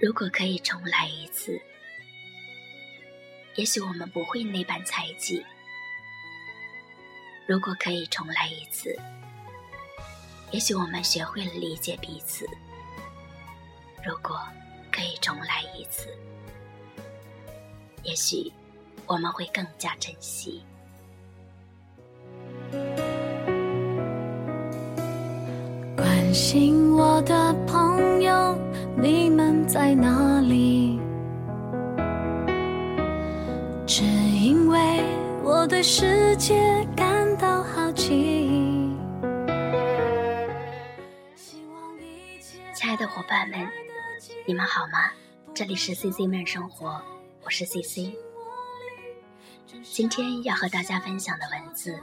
如果可以重来一次，也许我们不会那般猜忌。如果可以重来一次，也许我们学会了理解彼此。如果可以重来一次，也许我们会更加珍惜。关心我的朋友，你们在哪里？只因为我对世界感到好奇。亲爱的伙伴们，你们好吗？这里是 C C 慢生活，我是 C C。今天要和大家分享的文字，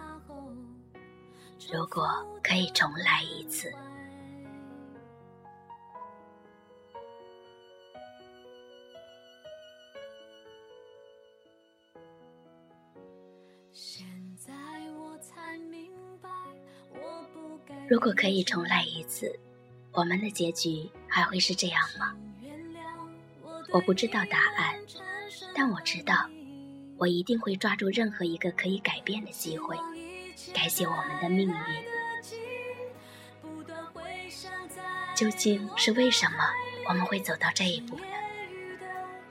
如果可以重来一次。如果可以重来一次，我们的结局还会是这样吗？我不知道答案，但我知道，我一定会抓住任何一个可以改变的机会，改写我们的命运。究竟是为什么我们会走到这一步呢？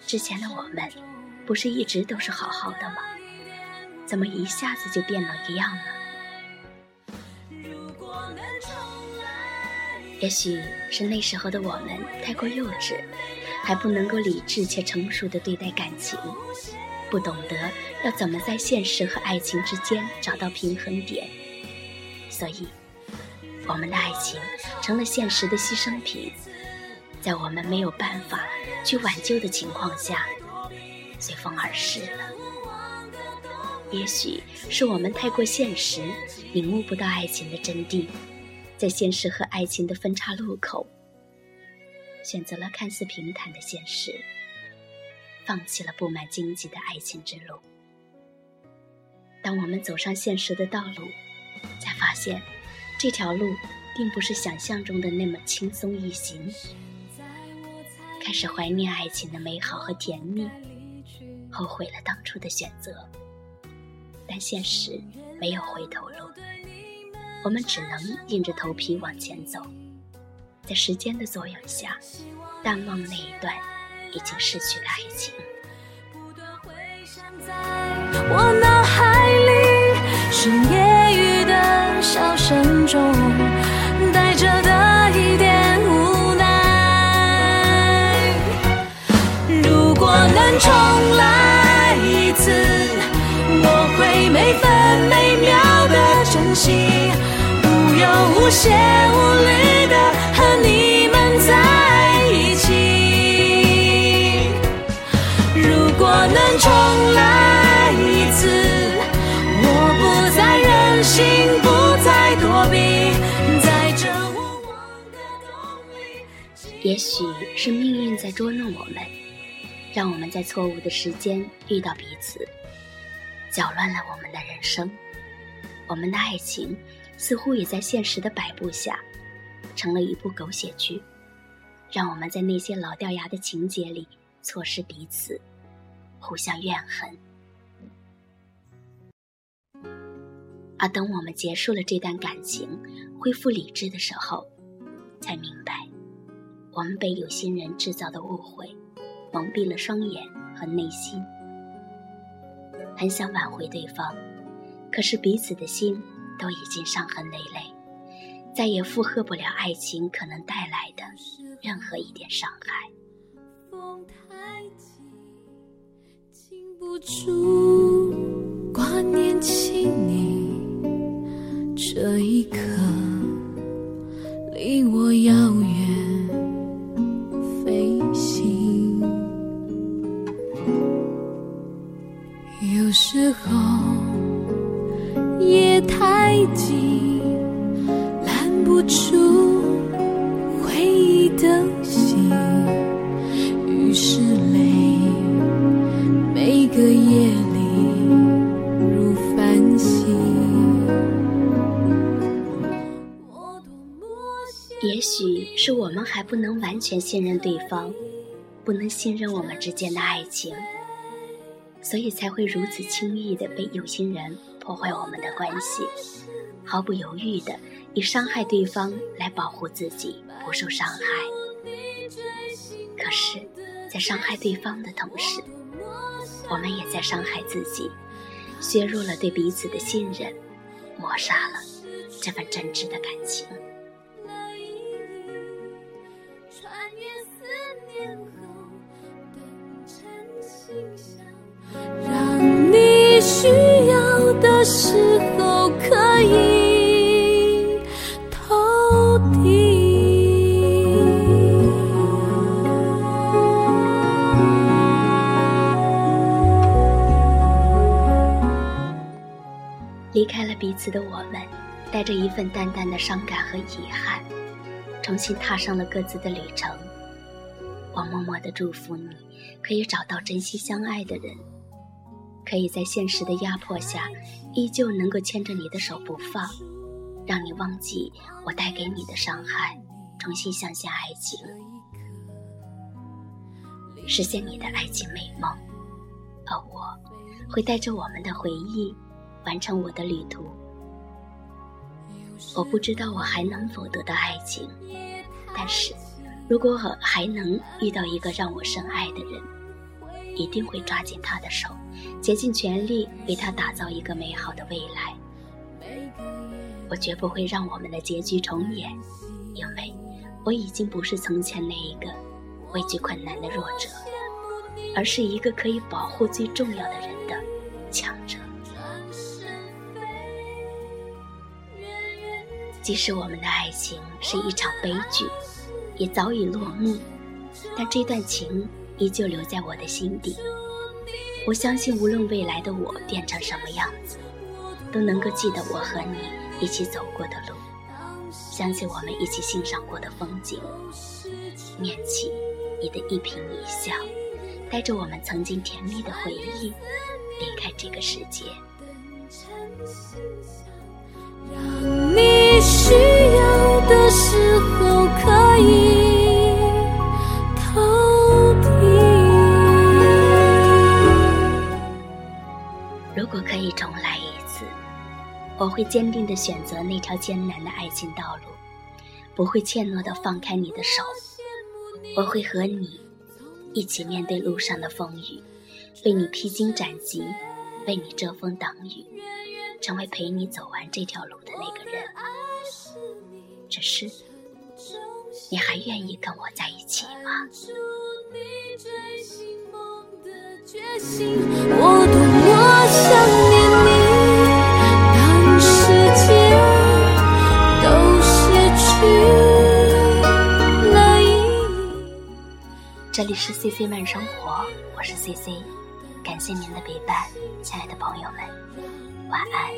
之前的我们，不是一直都是好好的吗？怎么一下子就变了一样呢？也许是那时候的我们太过幼稚，还不能够理智且成熟的对待感情，不懂得要怎么在现实和爱情之间找到平衡点，所以我们的爱情成了现实的牺牲品，在我们没有办法去挽救的情况下，随风而逝了。也许是我们太过现实，领悟不到爱情的真谛。在现实和爱情的分岔路口，选择了看似平坦的现实，放弃了布满荆棘的爱情之路。当我们走上现实的道路，才发现这条路并不是想象中的那么轻松易行。开始怀念爱情的美好和甜蜜，后悔了当初的选择。但现实没有回头路。我们只能硬着头皮往前走，在时间的作用下，淡忘那一段已经逝去的爱情。我脑海里是夜雨的笑声中带着的一点无奈。如果能重来一次，每分每秒的珍惜。有无歇无虑的和你们在一起。如果能重来一次，我不再任性，不再躲避，在这无望的冬里。也许是命运在捉弄我们，让我们在错误的时间遇到彼此，搅乱了我们的人生，我们的爱情。似乎也在现实的摆布下，成了一部狗血剧，让我们在那些老掉牙的情节里错失彼此，互相怨恨。而等我们结束了这段感情，恢复理智的时候，才明白，我们被有心人制造的误会蒙蔽了双眼和内心。很想挽回对方，可是彼此的心。都已经伤痕累累，再也负荷不了爱情可能带来的任何一点伤害。风太急，禁不住挂念起你，这一刻离我遥还不能完全信任对方，不能信任我们之间的爱情，所以才会如此轻易的被有心人破坏我们的关系，毫不犹豫的以伤害对方来保护自己不受伤害。可是，在伤害对方的同时，我们也在伤害自己，削弱了对彼此的信任，抹杀了这份真挚的感情。的时候可以透底。离开了彼此的我们，带着一份淡淡的伤感和遗憾，重新踏上了各自的旅程。我默默的祝福你，可以找到真心相爱的人，可以在现实的压迫下，依旧能够牵着你的手不放，让你忘记我带给你的伤害，重新相信爱情，实现你的爱情美梦。而我，会带着我们的回忆，完成我的旅途。我不知道我还能否得到爱情，但是。如果我还能遇到一个让我深爱的人，一定会抓紧他的手，竭尽全力为他打造一个美好的未来。我绝不会让我们的结局重演，因为我已经不是从前那一个畏惧困难的弱者，而是一个可以保护最重要的人的强者。即使我们的爱情是一场悲剧。也早已落幕，但这段情依旧留在我的心底。我相信，无论未来的我变成什么样子，都能够记得我和你一起走过的路，相信我们一起欣赏过的风景，念起你的一颦一笑，带着我们曾经甜蜜的回忆，离开这个世界。让你需要的时候可以果可以重来一次，我会坚定的选择那条艰难的爱情道路，不会怯懦的放开你的手。我会和你一起面对路上的风雨，为你披荆斩棘，为你遮风挡雨。成为陪你走完这条路的那个人，只是，你还愿意跟我在一起吗？这里是 C C 慢生活，我是 C C，感谢您的陪伴，亲爱的朋友们。晚安。